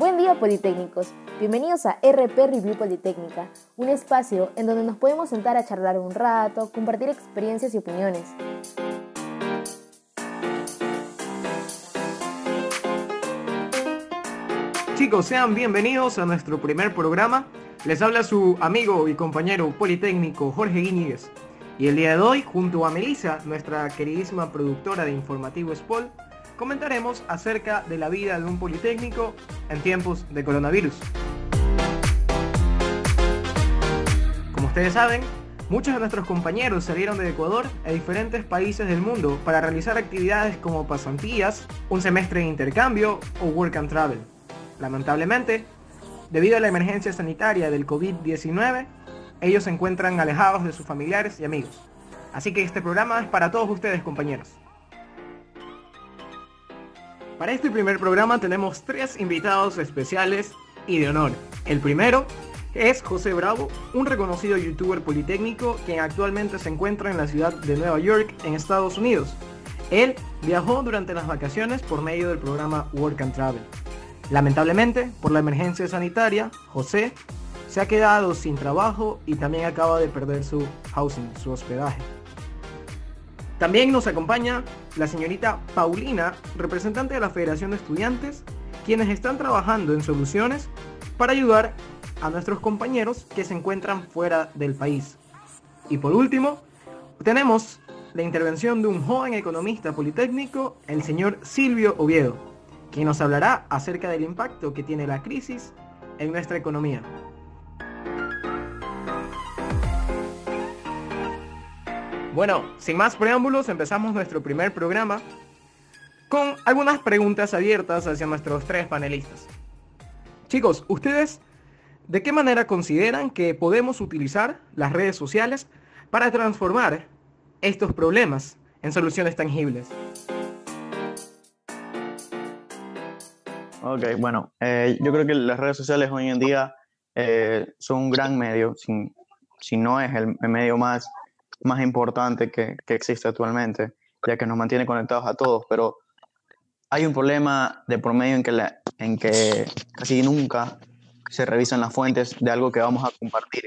Buen día Politécnicos, bienvenidos a RP Review Politécnica, un espacio en donde nos podemos sentar a charlar un rato, compartir experiencias y opiniones. Chicos, sean bienvenidos a nuestro primer programa. Les habla su amigo y compañero politécnico Jorge Guíñiguez. Y el día de hoy, junto a Melissa, nuestra queridísima productora de Informativo Spol, comentaremos acerca de la vida de un politécnico en tiempos de coronavirus. Como ustedes saben, muchos de nuestros compañeros salieron de Ecuador a diferentes países del mundo para realizar actividades como pasantías, un semestre de intercambio o work and travel. Lamentablemente, debido a la emergencia sanitaria del COVID-19, ellos se encuentran alejados de sus familiares y amigos. Así que este programa es para todos ustedes, compañeros. Para este primer programa tenemos tres invitados especiales y de honor. El primero es José Bravo, un reconocido youtuber politécnico que actualmente se encuentra en la ciudad de Nueva York, en Estados Unidos. Él viajó durante las vacaciones por medio del programa Work and Travel. Lamentablemente, por la emergencia sanitaria, José se ha quedado sin trabajo y también acaba de perder su housing, su hospedaje. También nos acompaña la señorita Paulina, representante de la Federación de Estudiantes, quienes están trabajando en soluciones para ayudar a nuestros compañeros que se encuentran fuera del país. Y por último, tenemos la intervención de un joven economista politécnico, el señor Silvio Oviedo, quien nos hablará acerca del impacto que tiene la crisis en nuestra economía. Bueno, sin más preámbulos, empezamos nuestro primer programa con algunas preguntas abiertas hacia nuestros tres panelistas. Chicos, ¿ustedes de qué manera consideran que podemos utilizar las redes sociales para transformar estos problemas en soluciones tangibles? Ok, bueno, eh, yo creo que las redes sociales hoy en día eh, son un gran medio, si, si no es el medio más más importante que, que existe actualmente, ya que nos mantiene conectados a todos, pero hay un problema de promedio en que, la, en que casi nunca se revisan las fuentes de algo que vamos a compartir.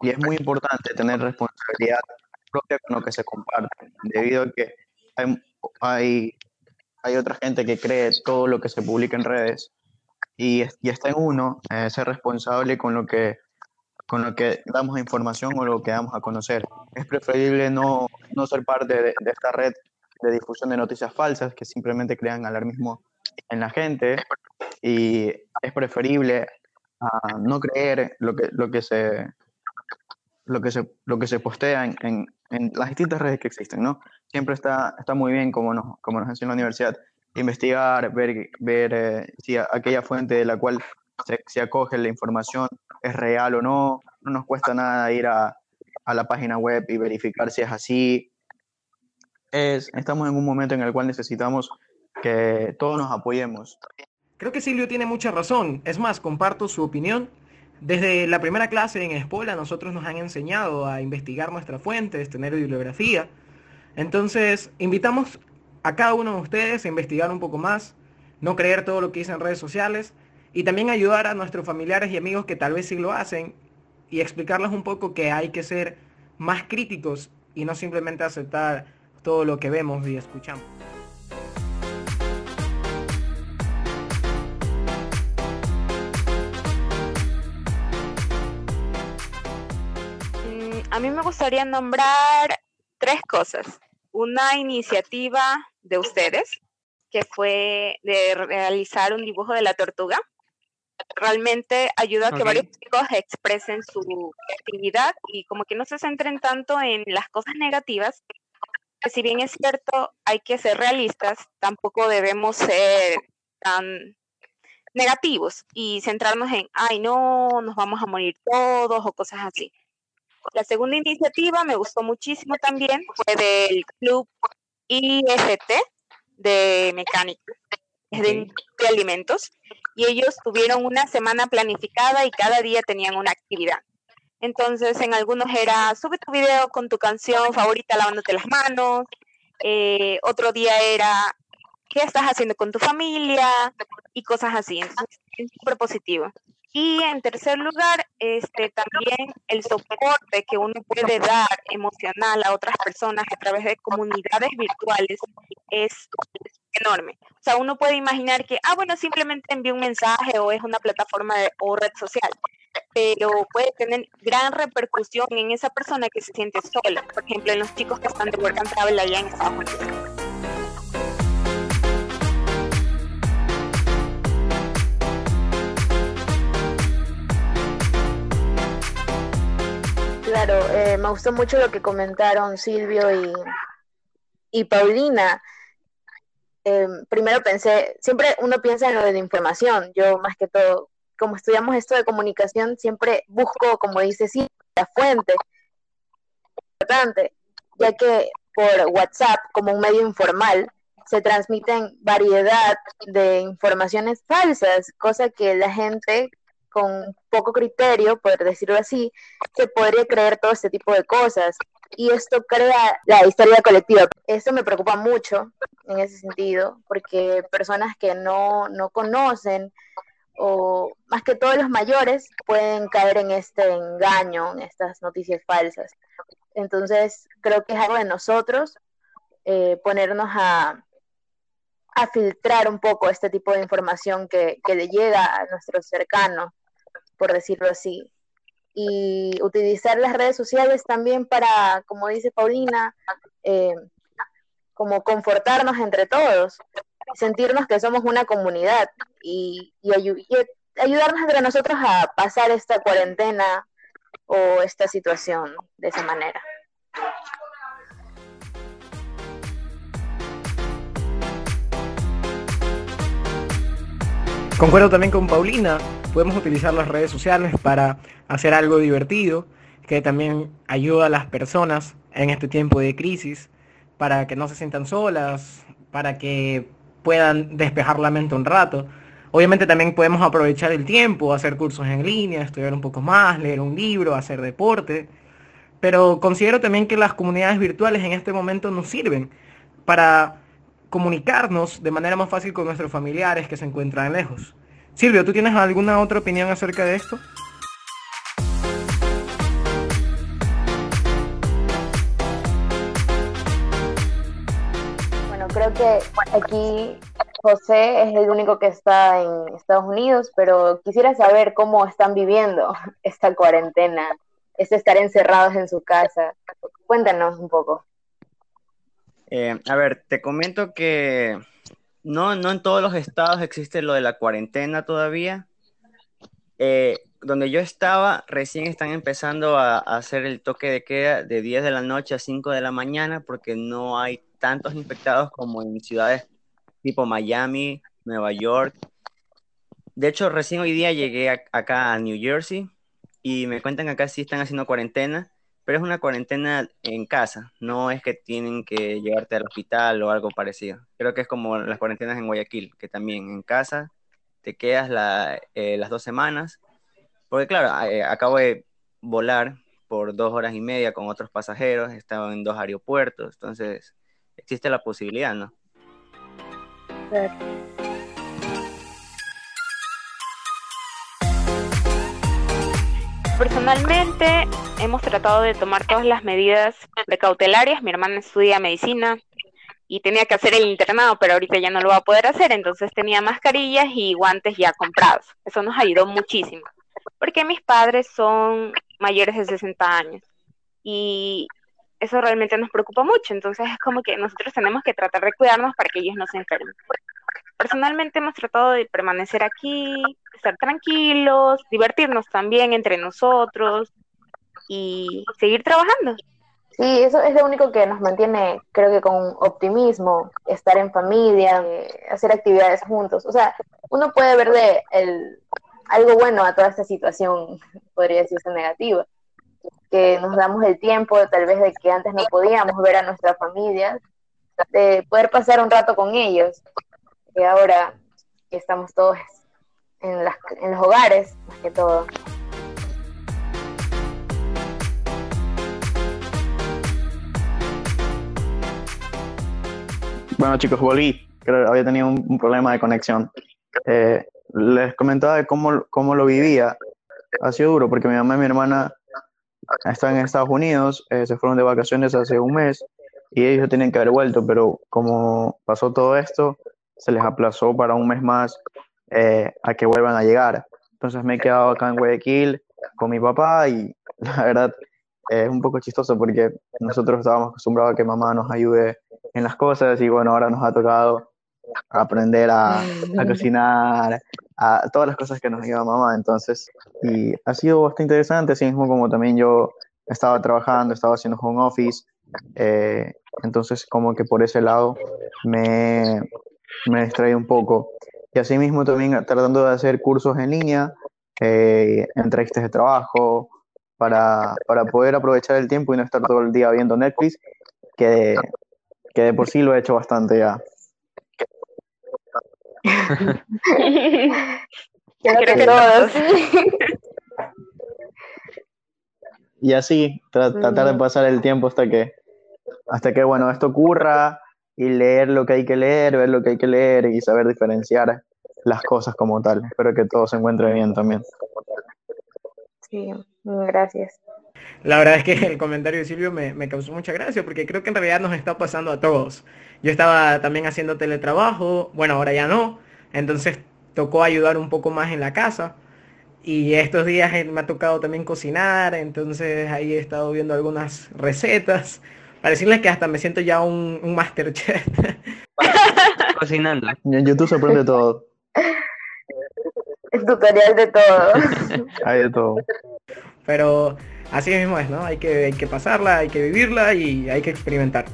Y es muy importante tener responsabilidad propia con lo que se comparte, debido a que hay, hay, hay otra gente que cree todo lo que se publica en redes y, y está en uno eh, ser responsable con lo que con lo que damos información o lo que damos a conocer. Es preferible no, no ser parte de, esta red de difusión de noticias falsas que simplemente crean alarmismo en la gente y es preferible uh, no creer lo que, lo que se lo que se, lo que se postea en, en, en, las distintas redes que existen, ¿no? Siempre está, está muy bien, como nos, como nos enseña la universidad, investigar, ver, ver eh, si aquella fuente de la cual se, se, acoge la información es real o no, no nos cuesta nada ir a, a la página web y verificar si es así. Es, estamos en un momento en el cual necesitamos que todos nos apoyemos. Creo que Silvio tiene mucha razón. Es más, comparto su opinión. Desde la primera clase en Espola nosotros nos han enseñado a investigar nuestras fuentes, tener bibliografía. Entonces, invitamos a cada uno de ustedes a investigar un poco más, no creer todo lo que dicen en redes sociales y también ayudar a nuestros familiares y amigos que tal vez sí lo hacen y explicarles un poco que hay que ser más críticos y no simplemente aceptar todo lo que vemos y escuchamos. Mm, a mí me gustaría nombrar tres cosas. Una iniciativa de ustedes, que fue de realizar un dibujo de la tortuga realmente ayuda a que varios chicos expresen su actividad y como que no se centren tanto en las cosas negativas. Que si bien es cierto, hay que ser realistas, tampoco debemos ser tan negativos y centrarnos en, ay, no, nos vamos a morir todos o cosas así. La segunda iniciativa me gustó muchísimo también, fue del club IFT de mecánica, de alimentos y ellos tuvieron una semana planificada y cada día tenían una actividad. Entonces, en algunos era, sube tu video con tu canción favorita lavándote las manos. Eh, otro día era, qué estás haciendo con tu familia y cosas así. Entonces, es súper positivo. Y en tercer lugar, este, también el soporte que uno puede dar emocional a otras personas a través de comunidades virtuales es enorme. O sea, uno puede imaginar que, ah, bueno, simplemente envía un mensaje o es una plataforma o red social, pero puede tener gran repercusión en esa persona que se siente sola. Por ejemplo, en los chicos que están de work and travel allá en Estados Unidos. Claro, eh, me gustó mucho lo que comentaron Silvio y, Paulina. Em, primero pensé, siempre uno piensa en lo de la información, yo más que todo, como estudiamos esto de comunicación, siempre busco, como dice sí, la fuente importante, ya que por WhatsApp, como un medio informal, se transmiten variedad de informaciones falsas, cosa que la gente con poco criterio, por decirlo así, se podría creer todo este tipo de cosas. Y esto crea la historia colectiva. Esto me preocupa mucho en ese sentido, porque personas que no, no conocen o más que todos los mayores pueden caer en este engaño, en estas noticias falsas. Entonces, creo que es algo de nosotros eh, ponernos a, a filtrar un poco este tipo de información que, que le llega a nuestros cercanos por decirlo así. Y utilizar las redes sociales también para, como dice Paulina, eh, como confortarnos entre todos, sentirnos que somos una comunidad y, y ayudarnos entre nosotros a pasar esta cuarentena o esta situación de esa manera. Concuerdo también con Paulina, podemos utilizar las redes sociales para hacer algo divertido, que también ayuda a las personas en este tiempo de crisis, para que no se sientan solas, para que puedan despejar la mente un rato. Obviamente también podemos aprovechar el tiempo, hacer cursos en línea, estudiar un poco más, leer un libro, hacer deporte. Pero considero también que las comunidades virtuales en este momento nos sirven para comunicarnos de manera más fácil con nuestros familiares que se encuentran lejos. Silvio, ¿tú tienes alguna otra opinión acerca de esto? Bueno, creo que aquí José es el único que está en Estados Unidos, pero quisiera saber cómo están viviendo esta cuarentena, este estar encerrados en su casa. Cuéntanos un poco. Eh, a ver, te comento que no, no en todos los estados existe lo de la cuarentena todavía. Eh, donde yo estaba, recién están empezando a, hacer el toque de queda de 10 de la noche a 5 de la mañana porque no hay tantos infectados como en ciudades tipo Miami, Nueva York. De hecho, recién hoy día llegué acá a New Jersey y me cuentan que acá sí están haciendo cuarentena pero es una cuarentena en casa, no es que tienen que llevarte al hospital o algo parecido. Creo que es como las cuarentenas en Guayaquil, que también en casa te quedas eh, las dos semanas, porque claro, eh, acabo de volar por dos horas y media con otros pasajeros, estaba en dos aeropuertos, entonces existe la posibilidad, ¿no? Personalmente hemos tratado de tomar todas las medidas precautelarias. Mi hermana estudia medicina y tenía que hacer el internado, pero ahorita ya no lo va a poder hacer, entonces tenía mascarillas y guantes ya comprados. Eso nos ayudó muchísimo, porque mis padres son mayores de 60 años y eso realmente nos preocupa mucho, entonces es como que nosotros tenemos que tratar de cuidarnos para que ellos no se enfermen. Personalmente hemos tratado de permanecer aquí, estar tranquilos, divertirnos también entre nosotros y seguir trabajando. Sí, eso es lo único que nos mantiene, creo que con optimismo, estar en familia, eh, hacer actividades juntos. O sea, uno puede ver de el, algo bueno a toda esta situación, podría decirse negativa, que nos damos el tiempo tal vez de que antes no podíamos ver a nuestra familia, de poder pasar un rato con ellos, que ahora estamos todos en, las, en los hogares, más que todo. Bueno chicos, volví. creo que había tenido un, problema de conexión. Eh, les comentaba de cómo, cómo lo vivía. Ha sido duro porque mi mamá y mi hermana están en Estados Unidos, eh, se fueron de vacaciones hace un mes y ellos tenían que haber vuelto, pero como pasó todo esto, se les aplazó para un mes más eh, a que vuelvan a llegar. Entonces me he quedado acá en Guayaquil con mi papá y la verdad es un poco chistoso porque nosotros estábamos acostumbrados a que mamá nos ayude en las cosas y bueno, ahora nos ha tocado aprender a, a cocinar, a todas las cosas que nos ayuda mamá. Entonces, y ha sido bastante interesante, así mismo como también yo estaba trabajando, estaba haciendo home office, eh, entonces como que por ese lado me, me distraí un poco. Y así mismo también tratando de hacer cursos en línea, eh, entrevistas de trabajo, para, para, poder aprovechar el tiempo y no estar todo el día viendo Netflix, que, que de por sí lo he hecho bastante ya. Creo que todos. Y así, tratar de mm. pasar el tiempo hasta que, hasta que, bueno, esto ocurra y leer lo que hay que leer, ver lo que hay que leer y saber diferenciar las cosas como tal. Espero que todo se encuentre bien también. Sí, gracias. La verdad es que el comentario de Silvio me, me, causó mucha gracia porque creo que en realidad nos está pasando a todos. Yo estaba también haciendo teletrabajo, bueno, ahora ya no, entonces tocó ayudar un poco más en la casa. Y estos días me ha tocado también cocinar, entonces ahí he estado viendo algunas recetas. Para decirles que hasta me siento ya un, un masterchef. Cocinando. En YouTube se aprende todo. El tutorial de todo. Hay de todo. Pero así mismo es, ¿no? Hay que, hay que pasarla, hay que vivirla y hay que experimentar.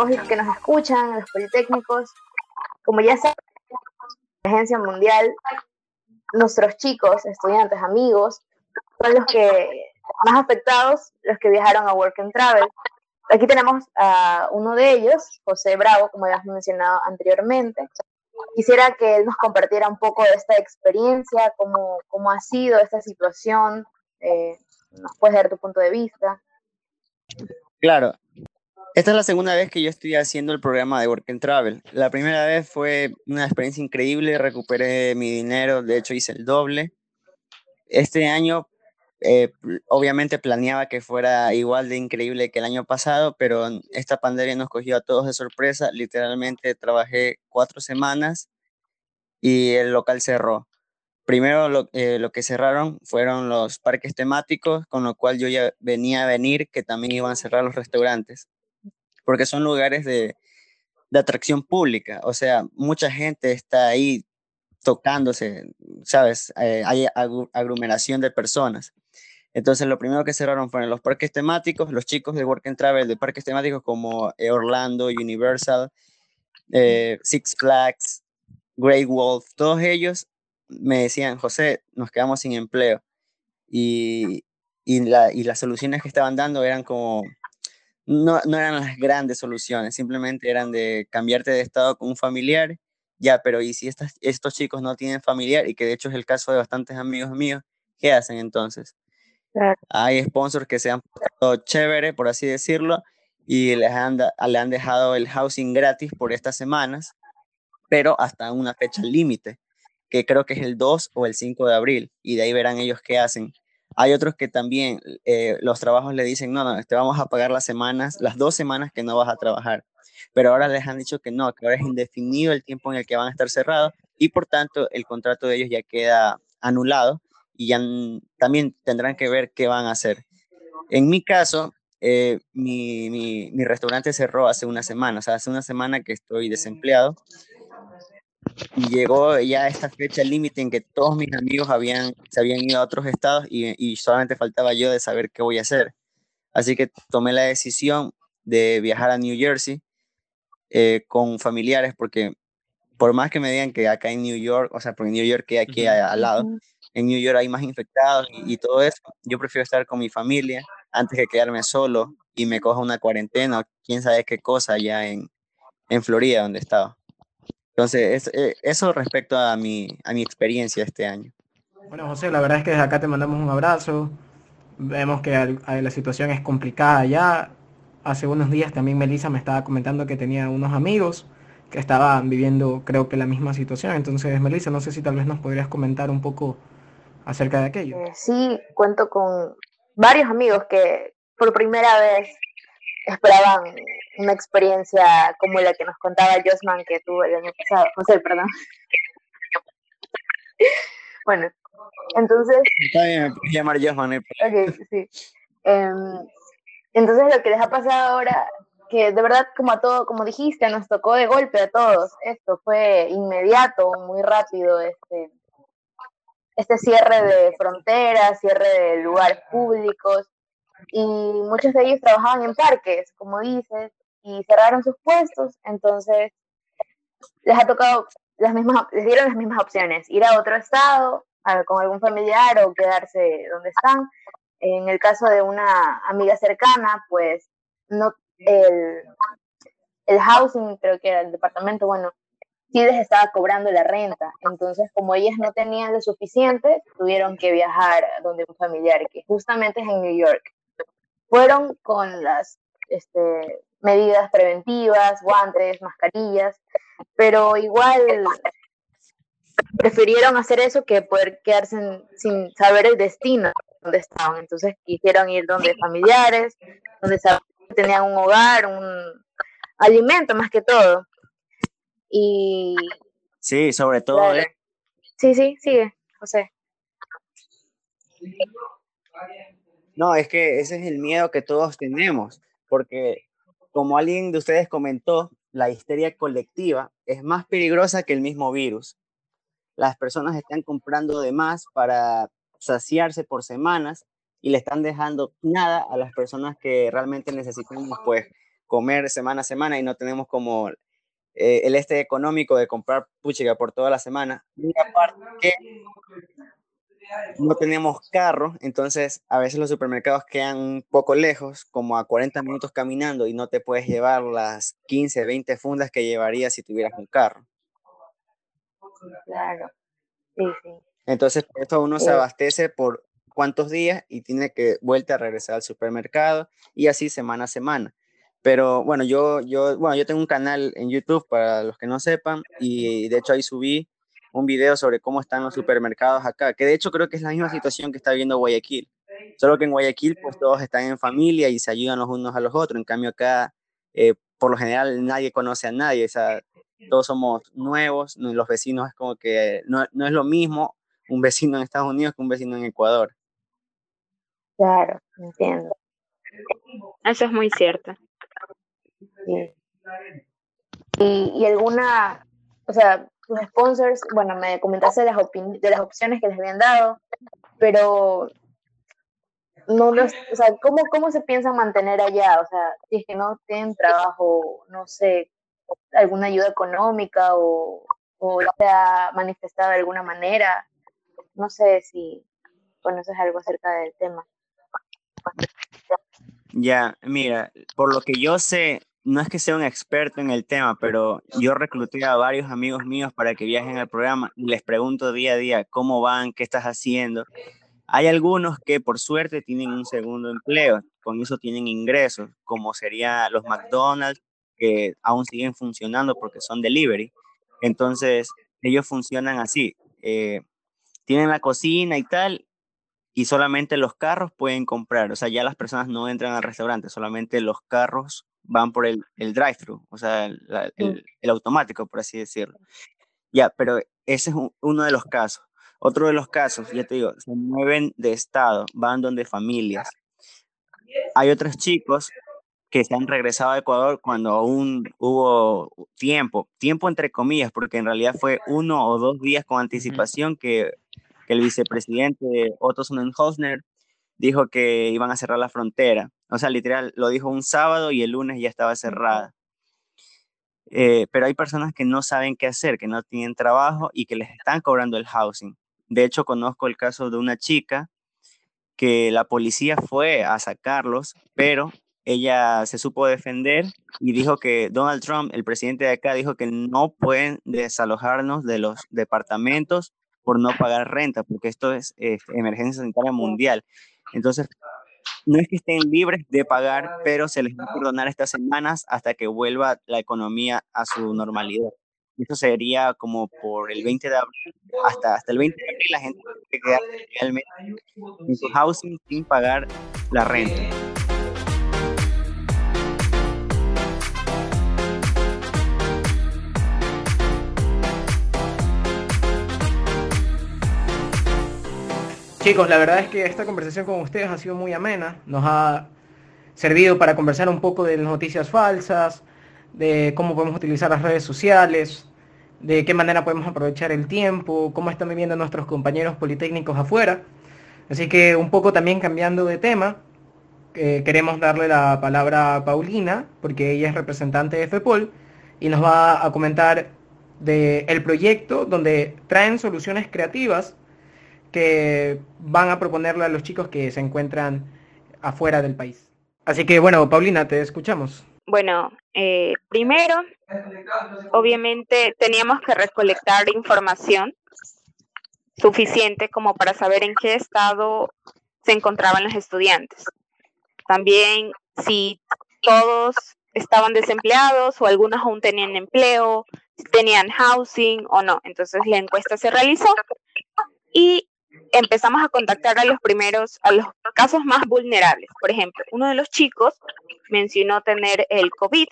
Todos los que nos escuchan, los politécnicos. Como ya saben, la Agencia Mundial, nuestros chicos, estudiantes, amigos, son los que más afectados, los que viajaron a Work and Travel. Aquí tenemos a uno de ellos, José Bravo, como ya mencionado anteriormente. Quisiera que él nos compartiera un poco de esta experiencia, cómo, cómo ha sido esta situación, eh, nos puedes dar tu punto de vista. Claro, esta es la segunda vez que yo estoy haciendo el programa de Work and Travel. La primera vez fue una experiencia increíble, recuperé mi dinero, de hecho hice el doble. Este año, eh, obviamente planeaba que fuera igual de increíble que el año pasado, pero esta pandemia nos cogió a todos de sorpresa. Literalmente trabajé cuatro semanas y el local cerró. Primero lo, eh, lo, que cerraron fueron los parques temáticos, con lo cual yo ya venía a venir que también iban a cerrar los restaurantes porque son lugares de, atracción pública, o sea, mucha gente está ahí tocándose, ¿sabes? Eh, hay aglomeración de personas. Entonces, lo primero que cerraron fueron los parques temáticos, los chicos de Work and Travel de parques temáticos como eh, Orlando, Universal, eh, Six Flags, Grey Wolf, todos ellos me decían, José, nos quedamos sin empleo. Y, y, y las soluciones que estaban dando eran como, no, no eran las grandes soluciones, simplemente eran de cambiarte de estado con un familiar, ya, pero ¿y si estos chicos no tienen familiar? Y que de hecho es el caso de bastantes amigos míos, ¿qué hacen entonces? Hay sponsors que se han puesto chévere, por así decirlo, y les han, le han dejado el housing gratis por estas semanas, pero hasta una fecha límite, que creo que es el 2 o el 5 de abril, y de ahí verán ellos qué hacen. Hay otros que también eh, los trabajos le dicen, no, no, te vamos a pagar las semanas, las dos semanas que no vas a trabajar. Pero ahora les han dicho que no, que ahora es indefinido el tiempo en el que van a estar cerrados y por tanto el contrato de ellos ya queda anulado y ya también tendrán que ver qué van a hacer. En mi caso, eh, mi, mi, mi, restaurante cerró hace una semana, o sea, hace una semana que estoy desempleado y llegó ya esta fecha límite en que todos mis amigos habían, se habían ido a otros estados y, y, solamente faltaba yo de saber qué voy a hacer. Así que tomé la decisión de viajar a New Jersey eh, con familiares porque por más que me digan que acá en New York, o sea, porque en New York que aquí al lado, en New York hay más infectados y, todo eso, yo prefiero estar con mi familia antes que quedarme solo y me coja una cuarentena o quién sabe qué cosa allá en, en Florida donde estaba. Entonces, eh, eso respecto a mi, a mi experiencia este año. Bueno, José, la verdad es que desde acá te mandamos un abrazo. Vemos que la situación es complicada ya. Hace unos días también Melissa me estaba comentando que tenía unos amigos que estaban viviendo, creo que la misma situación. Entonces, Melissa, no sé si tal vez nos podrías comentar un poco acerca de aquello. Eh, sí, cuento con varios amigos que por primera vez esperaban una experiencia como la que nos contaba Josman que tuvo el año pasado. José, perdón. bueno, entonces... Está bien, llamar Josman. Eh. Ok, sí. Em, entonces lo que les ha pasado ahora que de verdad, como a todo, como dijiste, nos tocó de golpe a todos. Esto fue inmediato, muy rápido, este, este cierre de fronteras, cierre de lugares públicos, y muchos de ellos trabajaban en parques, como dices, y cerraron sus puestos, entonces les ha tocado las mismas, les dieron las mismas opciones, ir a otro estado con algún familiar o quedarse donde están. En el caso de una amiga cercana, pues no el, el housing, creo que era el departamento, bueno, sí les estaba cobrando la renta. Entonces, como ellas no tenían lo suficiente, tuvieron que viajar donde un familiar, que justamente es en New York. Fueron con las este, medidas preventivas, guantes, mascarillas, pero igual prefirieron hacer eso que poder quedarse sin saber el destino donde estaban. Entonces quisieron ir donde familiares, donde tenían un hogar, un alimento más que todo. Y... Sí, sobre todo. ¿eh? Sí, sí, sigue, José. No, es que ese es el miedo que todos tenemos, porque como alguien de ustedes comentó, la histeria colectiva es más peligrosa que el mismo virus. Las personas están comprando de más para saciarse por semanas y le están dejando nada a las personas que realmente necesitamos pues comer semana a semana y no tenemos como eh, el este económico de comprar puchiga por toda la semana. Y aparte no tenemos carro, entonces a veces los supermercados quedan un poco lejos, como a 40 minutos caminando y no te puedes llevar las 15, 20 fundas que llevarías si tuvieras un carro. Claro. Sí, sí. Entonces, esto uno se abastece por cuántos días y tiene que vuelta a regresar al supermercado y así semana a semana. Pero bueno, yo, yo, bueno, yo tengo un canal en YouTube para los que no sepan y de hecho ahí subí un video sobre cómo están los supermercados acá, que de hecho creo que es la misma situación que está viendo Guayaquil. Solo que en Guayaquil pues todos están en familia y se ayudan los unos a los otros. En cambio acá, eh, por lo general, nadie conoce a nadie. O sea, todos somos nuevos, los vecinos es como que no, no es lo mismo un vecino en Estados Unidos que un vecino en Ecuador. Claro, entiendo. Eso es muy cierto. Y, alguna, o sea, tus sponsors, bueno, me comentaste de las, de las opciones que les habían dado, pero no los, o sea, ¿cómo, ¿cómo se piensan mantener allá? O sea, si es que no tienen trabajo, no sé, alguna ayuda económica o, o se ha manifestado de alguna manera. No sé si conoces algo acerca del tema. Ya, mira, por lo que yo sé, no es que sea un experto en el tema, pero yo recluté a varios amigos míos para que viajen al programa y les pregunto día a día cómo van, qué estás haciendo. Hay algunos que por suerte tienen un segundo empleo, con eso tienen ingresos, como sería los McDonald's, que aún siguen funcionando porque son delivery. Entonces, ellos funcionan así. Eh, tienen la cocina y tal, y solamente los carros pueden comprar, o sea, ya las personas no entran al restaurante, solamente los carros van por el, el drive-thru, o sea, el, el, automático, por así decirlo. Ya, pero ese es uno de los casos. Otro de los casos, ya te digo, se mueven de estado, van donde familias. Hay otros chicos que se han regresado a Ecuador cuando aún hubo tiempo, tiempo entre comillas, porque en realidad fue uno o dos días con anticipación que que el vicepresidente Otto Sonnenhosner dijo que iban a cerrar la frontera. O sea, literal, lo dijo un sábado y el lunes ya estaba cerrada. eh, pero hay personas que no saben qué hacer, que no tienen trabajo y que les están cobrando el housing. De hecho, conozco el caso de una chica que la policía fue a sacarlos, pero ella se supo defender y dijo que Donald Trump, el presidente de acá, dijo que no pueden desalojarnos de los departamentos por no pagar renta, porque esto es emergencia sanitaria mundial. Entonces, no es que estén libres de pagar, pero se les va a perdonar estas semanas hasta que vuelva la economía a su normalidad. Esto sería como por el 20 de abril, hasta, hasta el 20 de abril la gente puede quedar realmente en su housing sin pagar la renta. Chicos, la verdad es que esta conversación con ustedes ha sido muy amena. Nos ha servido para conversar un poco de las noticias falsas, de cómo podemos utilizar las redes sociales, de qué manera podemos aprovechar el tiempo, cómo están viviendo nuestros compañeros politécnicos afuera. Así que un poco también cambiando de tema, eh, queremos darle la palabra a Paulina, porque ella es representante de FEPOL, y nos va a comentar del el proyecto donde traen soluciones creativas que van a proponerle a los chicos que se encuentran afuera del país. Así que bueno, Paulina, te escuchamos. Bueno, eh, primero, obviamente teníamos que recolectar información suficiente como para saber en qué estado se encontraban los estudiantes. También si todos estaban desempleados o algunos aún tenían empleo, tenían housing o no. Entonces la encuesta se realizó y empezamos a contactar a los primeros, a los casos más vulnerables. Por ejemplo, uno de los chicos mencionó tener el COVID.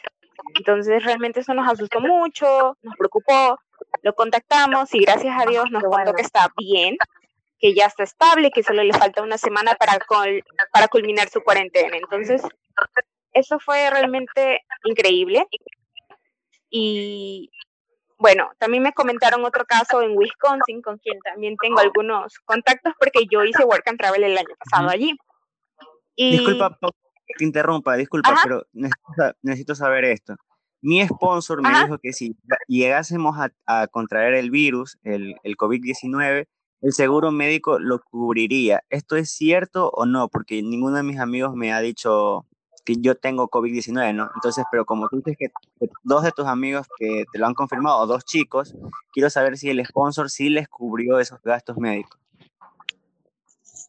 Entonces realmente eso nos asustó mucho, nos preocupó, lo contactamos y gracias a Dios nos contó que está bien, que ya está estable, que solo le falta una semana para, para culminar su cuarentena. Entonces, eso fue realmente increíble. Y bueno, también me comentaron otro caso en Wisconsin, con quien también tengo algunos contactos, porque yo hice Work and Travel el año pasado allí. Disculpa, que te interrumpa, disculpa, pero necesito, saber esto. Mi sponsor me dijo que si llegásemos a, contraer el virus, el, el COVID-19, el seguro médico lo cubriría. ¿Esto es cierto o no? Porque ninguno de mis amigos me ha dicho que yo tengo COVID-19, ¿no? Entonces, pero como tú dices que dos de tus amigos que te lo han confirmado, dos chicos, quiero saber si el sponsor sí les cubrió esos gastos médicos.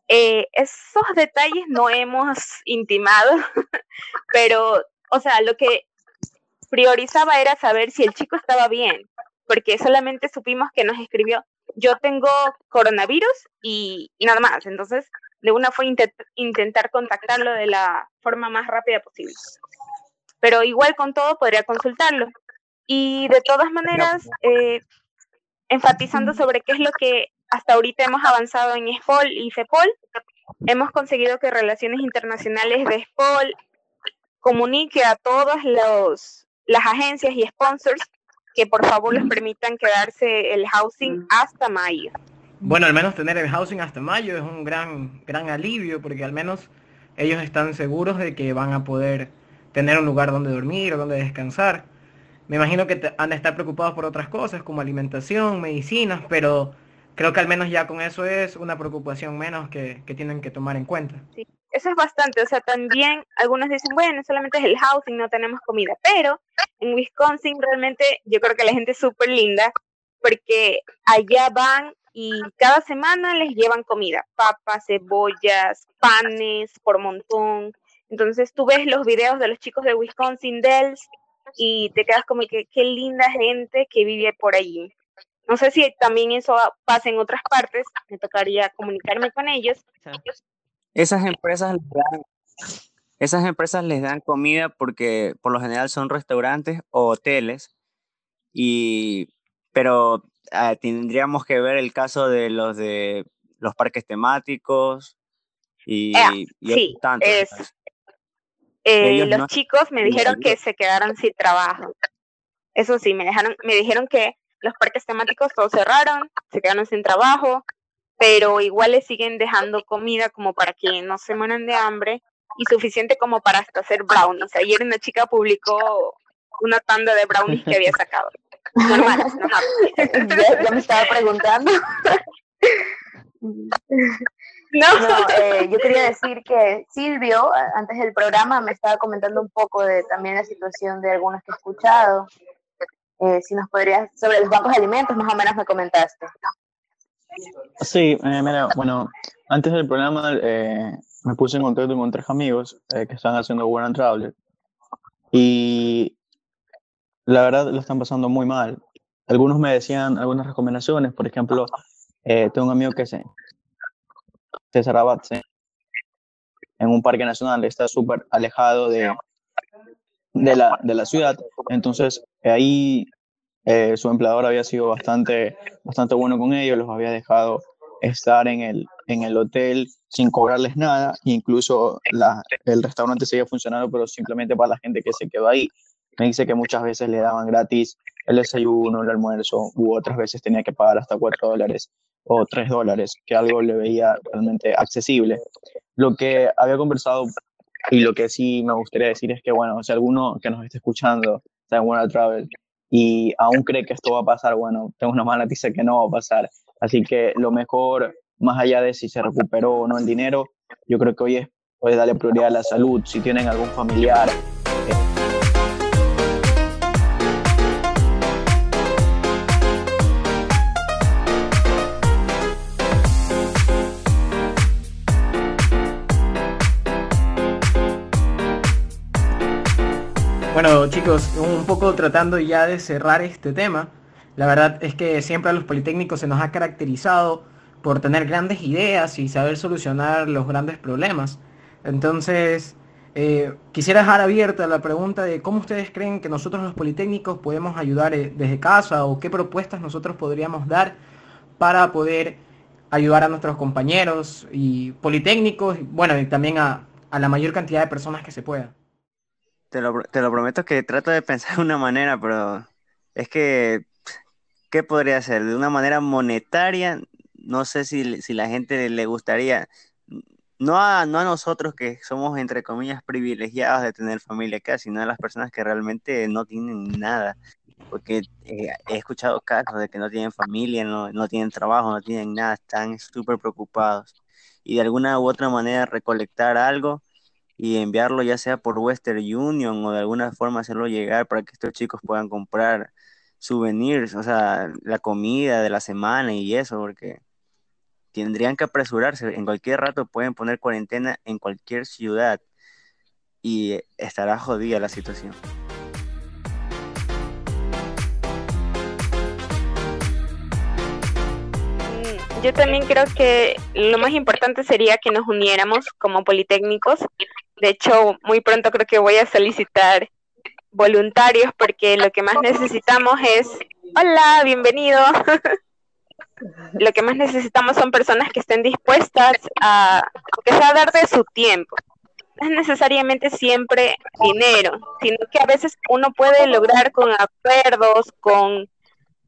Eh, esos detalles no hemos intimado, pero, o sea, lo que priorizaba era saber si el chico estaba bien, porque solamente supimos que nos escribió, yo tengo coronavirus y nada más. Entonces, de una fue intentar contactarlo de la forma más rápida posible. Pero igual con todo podría consultarlo. Y de todas maneras, eh, enfatizando sobre qué es lo que hasta ahorita hemos avanzado en SPOL y FEPOL, hemos conseguido que Relaciones Internacionales de SPOL comunique a todas los, las agencias y sponsors que por favor les permitan quedarse el housing hasta mayo. Bueno, al menos tener el housing hasta mayo es un gran, gran alivio porque al menos ellos están seguros de que van a poder tener un lugar donde dormir o donde descansar. Me imagino que han de estar preocupados por otras cosas como alimentación, medicinas, pero creo que al menos ya con eso es una preocupación menos que, que tienen que tomar en cuenta. Sí, eso es bastante. O sea, también algunos dicen, bueno, solamente es el housing, no tenemos comida, pero en Wisconsin realmente yo creo que la gente es súper linda porque allá van y cada semana les llevan comida, papas, cebollas, panes por montón. Entonces tú ves los videos de los chicos de Wisconsin Dells y te quedas como que qué linda gente que vive por allí. No sé si también eso pasa en otras partes, me tocaría comunicarme con ellos. Esas empresas les dan, esas empresas les dan comida porque por lo general son restaurantes o hoteles y pero Ah, tendríamos que ver el caso de los de los parques temáticos y, sí, eh, los chicos me dijeron que se quedaron sin trabajo. Eso sí, me dejaron, me dijeron que los parques temáticos todos cerraron, se quedaron sin trabajo, pero igual les siguen dejando comida como para que no se mueran de hambre y suficiente como para hasta hacer brownies. Ayer una chica publicó una tanda de brownies que había sacado. Normal, normal. ya, me estaba preguntando. No, eh, yo quería decir que Silvio, antes del programa, me estaba comentando un poco de también la situación de algunos que he escuchado. Eh, si nos podrías, sobre los bancos de alimentos, más o menos me comentaste. Sí, eh, mira, bueno, antes del programa me puse en contacto con tres amigos que están haciendo Work and Travel y la verdad lo están pasando muy mal. Algunos me decían algunas recomendaciones, por ejemplo, tengo un amigo que se, César Abad, en un parque nacional, está súper alejado de, de, la, de la ciudad, entonces ahí eh, su empleador había sido bastante, bastante bueno con ellos, los había dejado estar en el, en el hotel sin cobrarles nada, incluso el restaurante seguía funcionando, pero simplemente para la gente que se quedó ahí. Me dice que muchas veces le daban gratis el desayuno, el almuerzo, u otras veces tenía que pagar hasta 4 dólares o 3 dólares, que algo le veía realmente accesible. Lo que había conversado y lo que sí me gustaría decir es que, bueno, si alguno que nos esté escuchando está en World Travel y aún cree que esto va a pasar, bueno, tengo una mala noticia que no va a pasar. Así que lo mejor, más allá de si se recuperó o no el dinero, yo creo que hoy es, hoy darle prioridad a la salud. Si tienen algún familiar Bueno, chicos, un poco tratando ya de cerrar este tema, la verdad es que siempre a los politécnicos se nos ha caracterizado por tener grandes ideas y saber solucionar los grandes problemas. Entonces, eh, quisiera dejar abierta la pregunta de cómo ustedes creen que nosotros los politécnicos podemos ayudar eh, desde casa o qué propuestas nosotros podríamos dar para poder ayudar a nuestros compañeros y politécnicos, bueno, y también a, a la mayor cantidad de personas que se pueda. Te lo, te lo prometo que trato de pensar de una manera, pero es que, ¿qué podría ser? De una manera monetaria, no sé si, si la gente le gustaría, no a, no a nosotros que somos, entre comillas, privilegiados de tener familia acá, sino a las personas que realmente no tienen nada. Porque eh, he escuchado casos de que no tienen familia, no, no tienen trabajo, no tienen nada, están súper preocupados. Y de alguna u otra manera recolectar algo y enviarlo ya sea por Western Union o de alguna forma hacerlo llegar para que estos chicos puedan comprar souvenirs, o sea, la comida de la semana y eso, porque tendrían que apresurarse. En cualquier rato pueden poner cuarentena en cualquier ciudad y estará jodida la situación. Mm, yo también creo que lo más importante sería que nos uniéramos como politécnicos de hecho, muy pronto creo que voy a solicitar voluntarios porque lo que más necesitamos es, hola, bienvenido. lo que más necesitamos son personas que estén dispuestas a, que sea dar de su tiempo. No es necesariamente siempre dinero, sino que a veces uno puede lograr con acuerdos, con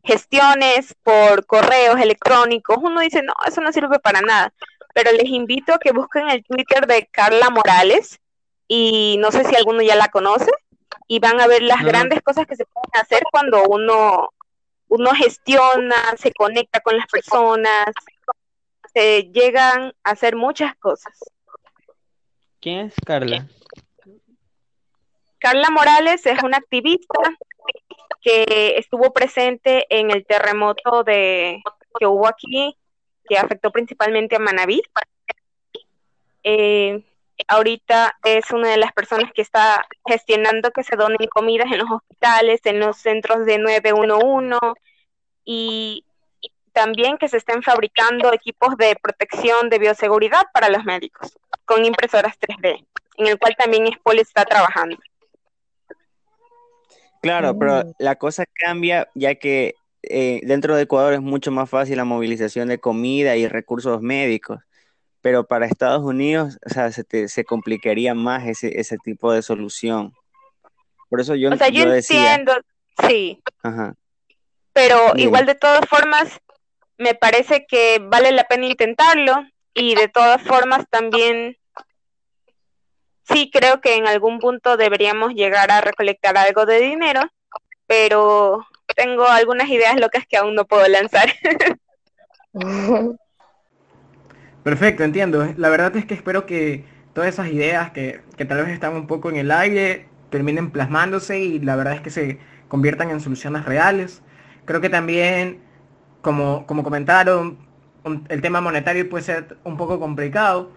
gestiones por correos electrónicos. Uno dice, no, eso no sirve para nada. Pero les invito a que busquen el Twitter de Carla Morales y no sé si alguno ya la conoce y van a ver las grandes cosas que se pueden hacer cuando uno uno gestiona, se conecta con las personas, se llegan a hacer muchas cosas. ¿Quién es Carla? Carla Morales es una activista que estuvo presente en el terremoto de que hubo aquí, que afectó principalmente a Manaví. Eh, ahorita es una de las personas que está gestionando que se donen comidas en los hospitales, en los centros de 911 y, también que se estén fabricando equipos de protección de bioseguridad para los médicos con impresoras 3D, en el cual también Spol está trabajando. Claro, pero mm. la cosa cambia ya que eh, dentro de Ecuador es mucho más fácil la movilización de comida y recursos médicos pero para Estados Unidos, o sea, se, se complicaría más ese, ese tipo de solución. Por eso yo, o sea, yo, entiendo, sí. Ajá. Pero igual de todas formas, me parece que vale la pena intentarlo y de todas formas también sí creo que en algún punto deberíamos llegar a recolectar algo de dinero, pero tengo algunas ideas locas que aún no puedo lanzar. Perfecto, entiendo. La verdad es que espero que todas esas ideas que, que tal vez están un poco en el aire terminen plasmándose y la verdad es que se conviertan en soluciones reales. Creo que también, como, como comentaron, el tema monetario puede ser un poco complicado,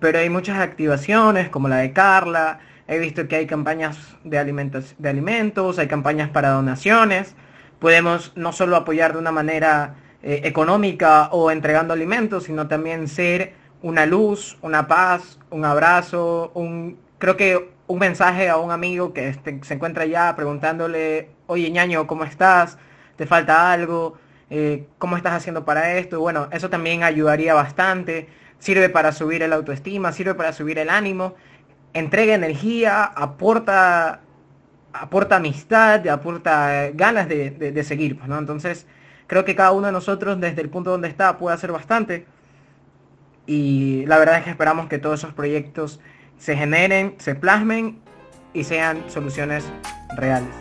pero hay muchas activaciones como la de Carla, he visto que hay campañas de, alimentos, de alimentos, hay campañas para donaciones, podemos no solo apoyar de una manera eh, económica o entregando alimentos, sino también ser una luz, una paz, un abrazo, un creo que un mensaje a un amigo que este, se encuentra allá preguntándole, oye ñaño, ¿cómo estás? ¿Te falta algo? Eh, ¿Cómo estás haciendo para esto? Bueno, eso también ayudaría bastante. Sirve para subir el autoestima, sirve para subir el ánimo, entrega energía, aporta, aporta amistad, aporta ganas de, seguir, pues, ¿no? Entonces, creo que cada uno de nosotros desde el punto donde está puede hacer bastante. Y la verdad es que esperamos que todos esos proyectos se generen, se plasmen y sean soluciones reales.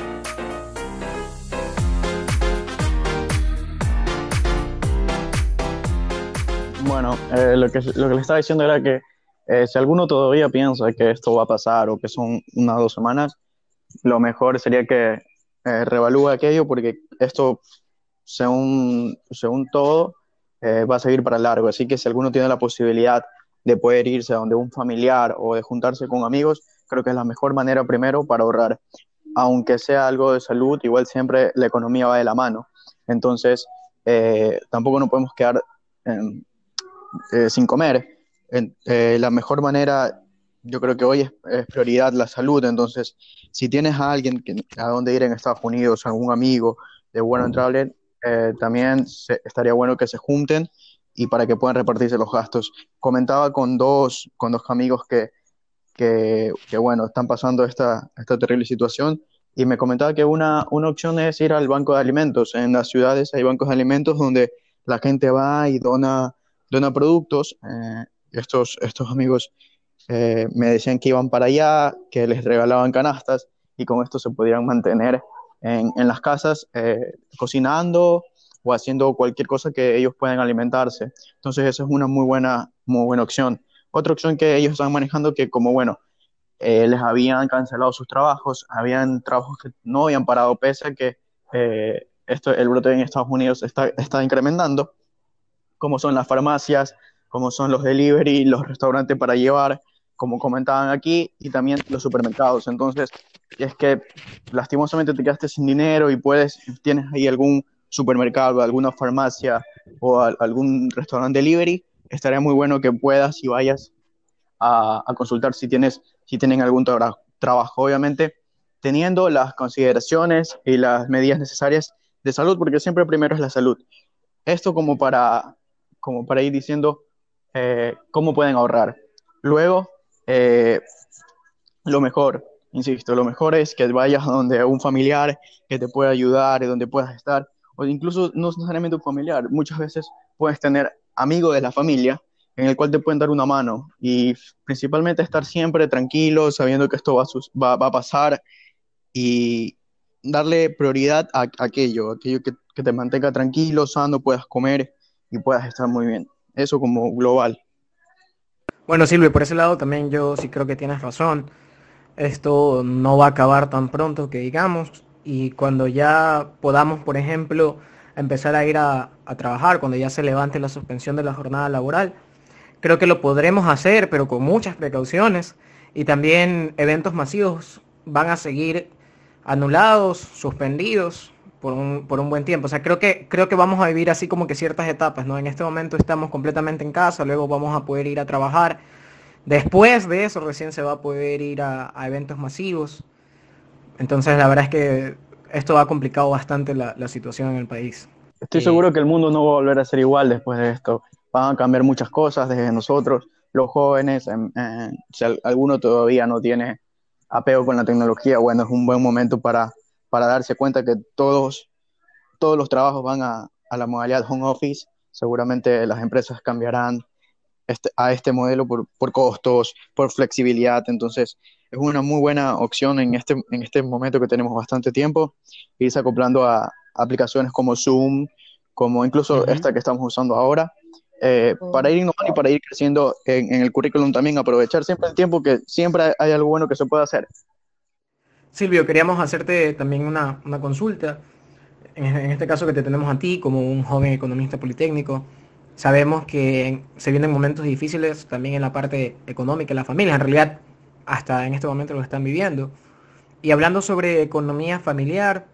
Bueno, eh, lo, que, lo que le estaba diciendo era que eh, si alguno todavía piensa que esto va a pasar o que son unas dos semanas, lo mejor sería que eh, revalúe aquello porque esto, según, según todo, va a seguir para largo. Así que si alguno tiene la posibilidad de poder irse a donde un familiar o de juntarse con amigos, creo que es la mejor manera primero para ahorrar. Aunque sea algo de salud, igual siempre la economía va de la mano. Entonces, eh, tampoco nos podemos quedar eh, sin comer. Eh, la mejor manera, yo creo que hoy es, prioridad la salud. Entonces, si tienes a alguien a dónde ir en Estados Unidos, algún amigo de bueno entrable, también estaría bueno que se junten y para que puedan repartirse los gastos. Comentaba con dos, con dos amigos que, que, bueno, están pasando esta, esta terrible situación y me comentaba que una, una opción es ir al banco de alimentos. En las ciudades hay bancos de alimentos donde la gente va y dona, dona productos. Eh, estos, estos amigos eh, me decían que iban para allá, que les regalaban canastas y con esto se podían mantener en, en las casas eh, cocinando o haciendo cualquier cosa que ellos puedan alimentarse. Entonces, esa es una muy buena, muy buena opción. Otra opción que ellos están manejando que como, bueno, eh, les habían cancelado sus trabajos, habían trabajos que no habían parado pese a que eh, esto, el brote en Estados Unidos está, está incrementando, como son las farmacias, como son los delivery, los restaurantes para llevar, como comentaban aquí, y también los supermercados. Entonces, es que lastimosamente te quedaste sin dinero y puedes, tienes ahí algún supermercado, alguna farmacia o algún restaurante delivery, estaría muy bueno que puedas y vayas a, consultar si, tienes, si tienen algún trabajo. Obviamente, teniendo las consideraciones y las medidas necesarias de salud, porque siempre primero es la salud. Esto como para, como para ir diciendo eh, cómo pueden ahorrar. Luego, eh, lo mejor, insisto, lo mejor es que vayas a donde un familiar que te pueda ayudar y donde puedas estar o incluso no necesariamente un familiar, muchas veces puedes tener amigos de la familia en el cual te pueden dar una mano y principalmente estar siempre tranquilo, sabiendo que esto va, va, a pasar y darle prioridad a, aquello, aquello que, que, te mantenga tranquilo, sano, puedas comer y puedas estar muy bien. Eso como global. Bueno, Silvio, por ese lado también yo sí creo que tienes razón. Esto no va a acabar tan pronto que digamos y cuando ya podamos, por ejemplo, empezar a ir a, trabajar, cuando ya se levante la suspensión de la jornada laboral, creo que lo podremos hacer, pero con muchas precauciones. Y también eventos masivos van a seguir anulados, suspendidos por un, por un buen tiempo. O sea, creo que, creo que vamos a vivir así como que ciertas etapas, ¿no? En este momento estamos completamente en casa, luego vamos a poder ir a trabajar. Después de eso recién se va a poder ir a eventos masivos. Entonces, la verdad es que esto ha complicado bastante la, situación en el país. Estoy seguro que el mundo no va a volver a ser igual después de esto. Van a cambiar muchas cosas desde nosotros, los jóvenes. si alguno todavía no tiene apego con la tecnología, bueno, es un buen momento para, para darse cuenta que todos, todos los trabajos van a, a la modalidad home office. Seguramente las empresas cambiarán este, a este modelo por, por, costos, por flexibilidad. Entonces, es una muy buena opción en este, en este momento que tenemos bastante tiempo, irse acoplando a aplicaciones como Zoom, como incluso esta que estamos usando ahora, eh, para ir innovando y para ir creciendo en, en, el currículum también, aprovechar siempre el tiempo que siempre hay algo bueno que se puede hacer. Silvio, queríamos hacerte también una, una consulta. En, este caso que te tenemos a ti como un joven economista politécnico, sabemos que se vienen momentos difíciles también en la parte económica, en la familia, en realidad hasta en este momento lo están viviendo. Y hablando sobre economía familiar,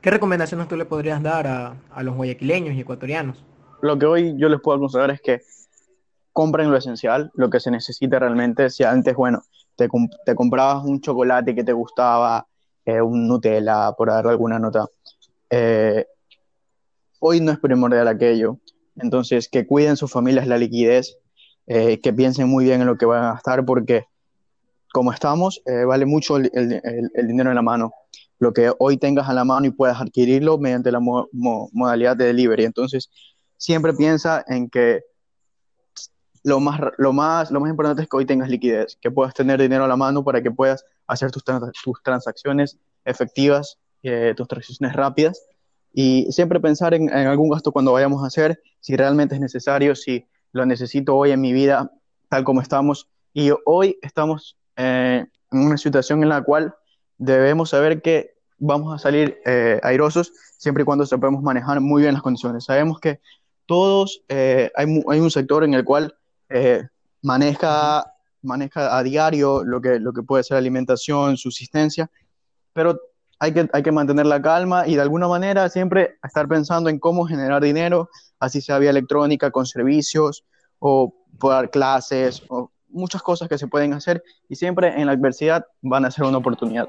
¿qué recomendaciones tú le podrías dar a, a los guayaquileños y ecuatorianos? Lo que hoy yo les puedo aconsejar es que compren lo esencial, lo que se necesita realmente. Si antes, bueno, te, te comprabas un chocolate que te gustaba, eh, un Nutella, por dar alguna nota, eh, hoy no es primordial aquello. Entonces, que cuiden sus familias la liquidez, eh, que piensen muy bien en lo que van a gastar, porque como estamos, eh, vale mucho el, dinero en la mano. Lo que hoy tengas a la mano y puedas adquirirlo mediante la mo mo modalidad de delivery. Entonces, siempre piensa en que lo más, lo, más, lo más importante es que hoy tengas liquidez, que puedas tener dinero a la mano para que puedas hacer tus, trans tus transacciones efectivas, eh, tus transacciones rápidas y siempre pensar en, en, algún gasto cuando vayamos a hacer, si realmente es necesario, si lo necesito hoy en mi vida, tal como estamos. Y hoy estamos eh, en una situación en la cual debemos saber que vamos a salir eh, airosos siempre y cuando sepamos manejar muy bien las condiciones. Sabemos que todos, eh, hay, hay, un sector en el cual eh, maneja, maneja a diario lo que, lo que puede ser alimentación, subsistencia, pero hay que, hay que mantener la calma y de alguna manera siempre estar pensando en cómo generar dinero, así sea vía electrónica, con servicios o por dar clases, o muchas cosas que se pueden hacer y siempre en la adversidad van a ser una oportunidad.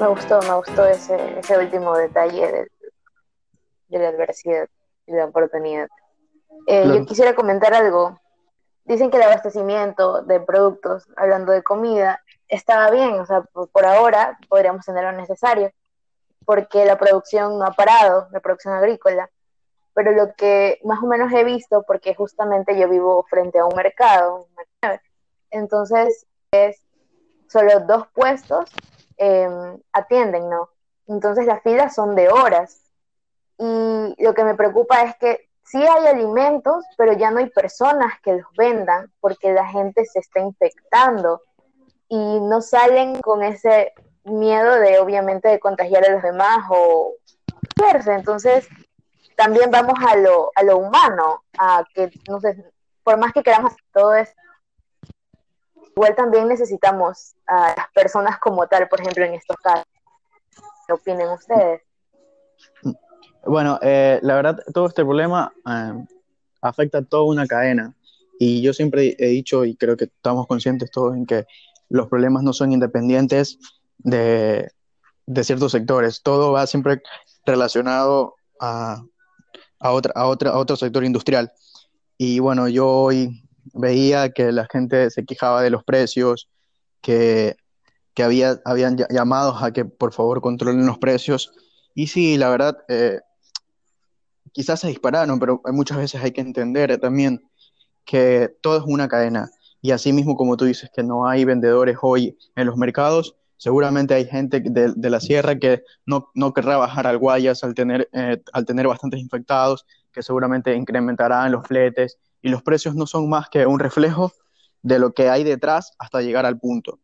Me gustó, me gustó ese, ese último detalle de, de la adversidad y la oportunidad. Eh, claro. Yo quisiera comentar algo. Dicen que el abastecimiento de productos, hablando de comida, estaba bien, o sea, por, por ahora podríamos tener lo necesario, porque la producción no ha parado, la producción agrícola. Pero lo que más o menos he visto, porque justamente yo vivo frente a un mercado, entonces es solo dos puestos eh, atienden, ¿no? Entonces las filas son de horas. Y lo que me preocupa es que sí hay alimentos, pero ya no hay personas que los vendan porque la gente se está infectando y no salen con ese miedo de obviamente de contagiar a los demás o. Entonces también vamos a lo, a lo humano, a que, no sé, por más que queramos todo esto, igual también necesitamos a las personas como tal, por ejemplo, en estos casos. ¿Qué opinen ustedes? Bueno, eh, la verdad, todo este problema eh, afecta a toda una cadena. Y yo siempre he dicho, y creo que estamos conscientes todos en que los problemas no son independientes de, de ciertos sectores. Todo va siempre relacionado a, a, otra, a, otra, a otro sector industrial. Y bueno, yo hoy veía que la gente se quejaba de los precios, que, que había, habían llamados a que por favor controlen los precios. Y sí, la verdad, eh, quizás se dispararon, pero muchas veces hay que entender también que todo es una cadena. Y así mismo como tú dices que no hay vendedores hoy en los mercados, seguramente hay gente de, de la sierra que no, no, querrá bajar al Guayas al tener, eh, al tener bastantes infectados, que seguramente incrementarán los fletes y los precios no son más que un reflejo de lo que hay detrás hasta llegar al punto.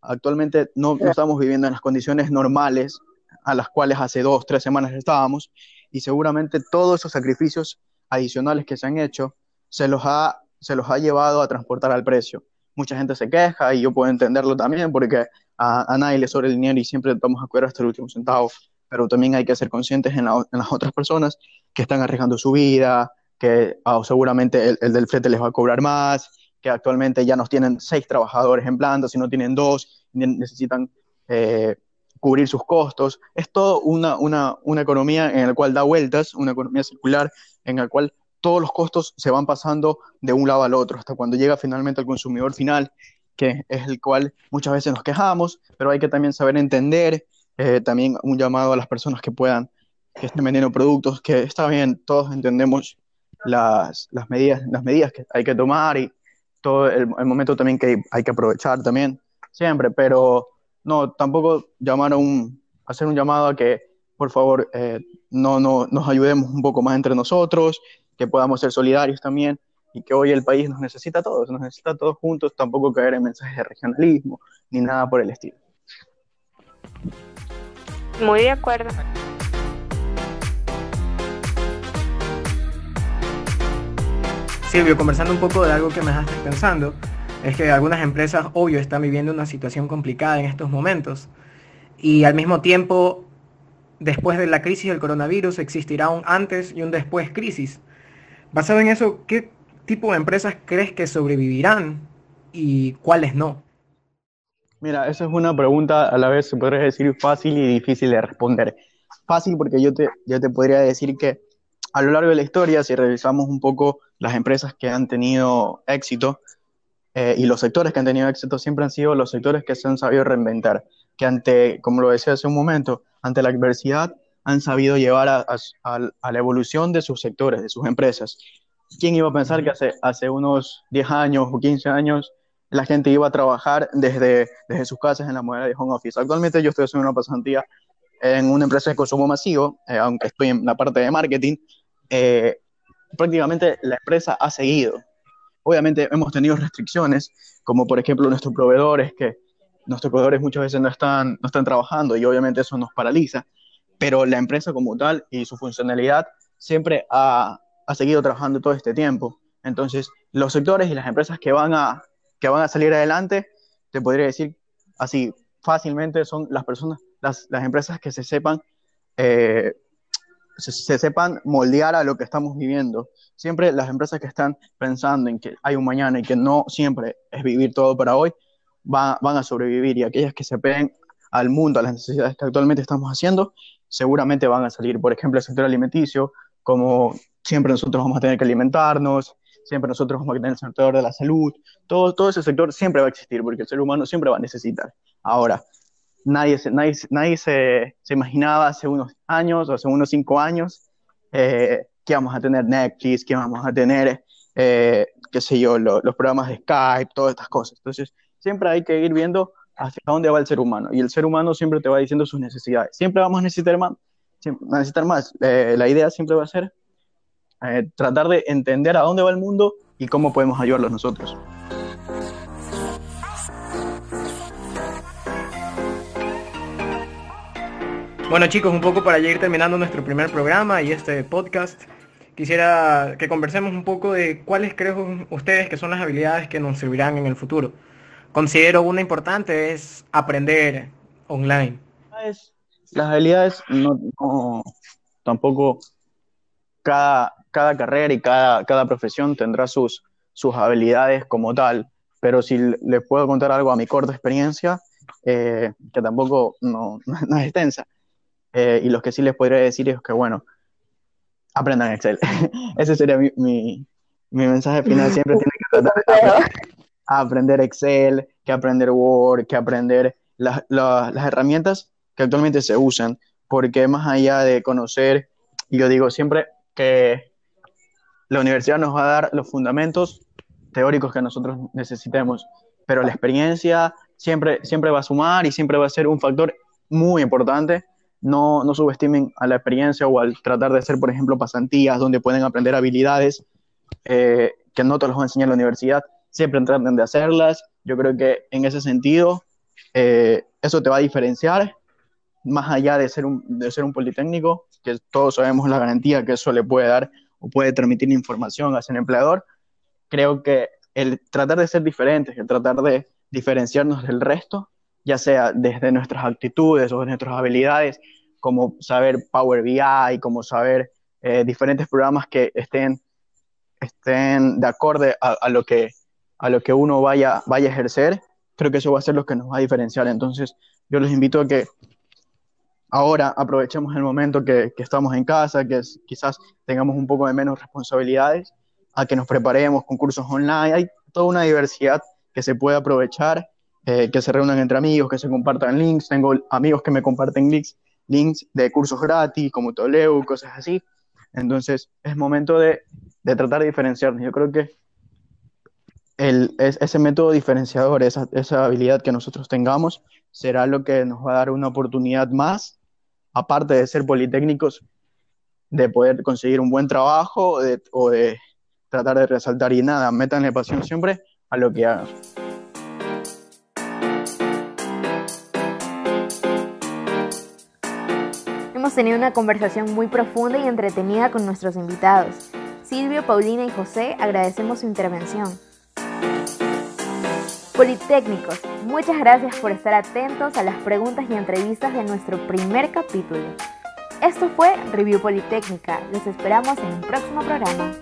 Actualmente no, no, estamos viviendo en las condiciones normales a las cuales hace dos, tres semanas estábamos y seguramente todos esos sacrificios adicionales que se han hecho se los ha, se los ha llevado a transportar al precio. Mucha gente se queja y yo puedo entenderlo también porque a, a nadie le sobra el dinero y siempre vamos a cuidar hasta el último centavo, pero también hay que ser conscientes en, la, en las otras personas que están arriesgando su vida, que oh, seguramente el, el, del flete les va a cobrar más, que actualmente ya no tienen seis trabajadores en planta, sino tienen dos, necesitan eh, cubrir sus costos. Es todo una, una, una economía en la cual da vueltas, una economía circular en la cual todos los costos se van pasando de un lado al otro, hasta cuando llega finalmente al consumidor final, que es el cual muchas veces nos quejamos, pero hay que también saber entender, eh, también un llamado a las personas que puedan que estén vendiendo productos, que está bien, todos entendemos las, las, medidas, las medidas que hay que tomar y todo el, el, momento también que hay que aprovechar también, siempre, pero no, tampoco llamar a un, hacer un llamado a que, por favor, eh, no, no, nos ayudemos un poco más entre nosotros, que podamos ser solidarios también y que hoy el país nos necesita a todos, nos necesita a todos juntos, tampoco caer en mensajes de regionalismo ni nada por el estilo. Muy de acuerdo. Silvio, conversando un poco de algo que me dejaste pensando, es que algunas empresas, obvio, están viviendo una situación complicada en estos momentos y al mismo tiempo, después de la crisis del coronavirus, existirá un antes y un después crisis. Basado en eso, ¿qué tipo de empresas crees que sobrevivirán y cuáles no? Mira, esa es una pregunta a la vez, se podría decir, fácil y difícil de responder. Fácil porque yo te, yo te podría decir que a lo largo de la historia, si revisamos un poco las empresas que han tenido éxito eh, y los sectores que han tenido éxito, siempre han sido los sectores que se han sabido reinventar, que ante, como lo decía hace un momento, ante la adversidad han sabido llevar a, a, a la evolución de sus sectores, de sus empresas. ¿Quién iba a pensar que hace, hace unos 10 años o 15 años la gente iba a trabajar desde, desde sus casas en la modalidad de home office? Actualmente yo estoy haciendo una pasantía en una empresa de consumo masivo, eh, aunque estoy en la parte de marketing, eh, prácticamente la empresa ha seguido. Obviamente hemos tenido restricciones, como por ejemplo nuestros proveedores, que nuestros proveedores muchas veces no están, no están trabajando y obviamente eso nos paraliza, pero la empresa como tal y su funcionalidad siempre ha, ha seguido trabajando todo este tiempo. Entonces, los sectores y las empresas que van a, que van a salir adelante, te podría decir así fácilmente, son las personas, las, las empresas que se sepan, eh, se, se, sepan moldear a lo que estamos viviendo. Siempre las empresas que están pensando en que hay un mañana y que no siempre es vivir todo para hoy, van, van a sobrevivir y aquellas que se peguen al mundo, a las necesidades que actualmente estamos haciendo, seguramente van a salir. Por ejemplo, el sector alimenticio, como siempre nosotros vamos a tener que alimentarnos, siempre nosotros vamos a tener el sector de la salud, todo, todo ese sector siempre va a existir porque el ser humano siempre va a necesitar. Ahora, nadie, nadie, nadie se, se imaginaba hace unos años o hace unos cinco años eh, que vamos a tener Netflix, que vamos a tener, eh, qué sé yo, lo, los programas de Skype, todas estas cosas. Entonces, siempre hay que ir viendo hacia dónde va el ser humano y el ser humano siempre te va diciendo sus necesidades. Siempre vamos a necesitar más. Necesitar más. Eh, la idea siempre va a ser eh, tratar de entender a dónde va el mundo y cómo podemos ayudarlos nosotros. Bueno chicos, un poco para ya ir terminando nuestro primer programa y este podcast, quisiera que conversemos un poco de cuáles creen ustedes que son las habilidades que nos servirán en el futuro. Considero una importante es aprender online. Las habilidades no, no tampoco cada, cada carrera y cada, cada profesión tendrá sus, sus habilidades como tal, pero si les puedo contar algo a mi corta experiencia, eh, que tampoco no, no es extensa, eh, y lo que sí les podría decir es que, bueno, aprendan Excel. Ese sería mi, mi, mi, mensaje final. Siempre tienen que tratar de aprender, aprender Excel, que aprender Word, que aprender la, la, las herramientas que actualmente se usan, porque más allá de conocer, y yo digo siempre que la universidad nos va a dar los fundamentos teóricos que nosotros necesitemos, pero la experiencia siempre, siempre va a sumar y siempre va a ser un factor muy importante. No, no subestimen a la experiencia o al tratar de hacer, por ejemplo, pasantías donde pueden aprender habilidades eh, que no te los va a enseñar la universidad. Siempre traten de hacerlas. Yo creo que en ese sentido, eh, eso te va a diferenciar más allá de ser, un, de ser un politécnico, que todos sabemos la garantía que eso le puede dar o puede transmitir información hacia el empleador, creo que el tratar de ser diferentes, el tratar de diferenciarnos del resto, ya sea desde nuestras actitudes o nuestras habilidades, como saber Power BI, como saber eh, diferentes programas que estén, estén de acorde a, lo que, a lo que uno vaya, vaya a ejercer, creo que eso va a ser lo que nos va a diferenciar. Entonces, yo les invito a que ahora aprovechemos el momento que, estamos en casa, que quizás tengamos un poco de menos responsabilidades, a que nos preparemos con cursos online. Hay toda una diversidad que se puede aprovechar, eh, que se reúnan entre amigos, que se compartan links. Tengo amigos que me comparten links links de cursos gratis como Toleu, cosas así. Entonces es momento de, de tratar de diferenciarnos. Yo creo que el, ese método diferenciador, esa, esa habilidad que nosotros tengamos, será lo que nos va a dar una oportunidad más, aparte de ser politécnicos, de poder conseguir un buen trabajo o de tratar de resaltar y nada, métanle pasión siempre a lo que hagan. Hemos tenido una conversación muy profunda y entretenida con nuestros invitados. Silvio, Paulina y José agradecemos su intervención. Politécnicos, muchas gracias por estar atentos a las preguntas y entrevistas de nuestro primer capítulo. Esto fue Review Politécnica. Los esperamos en un próximo programa.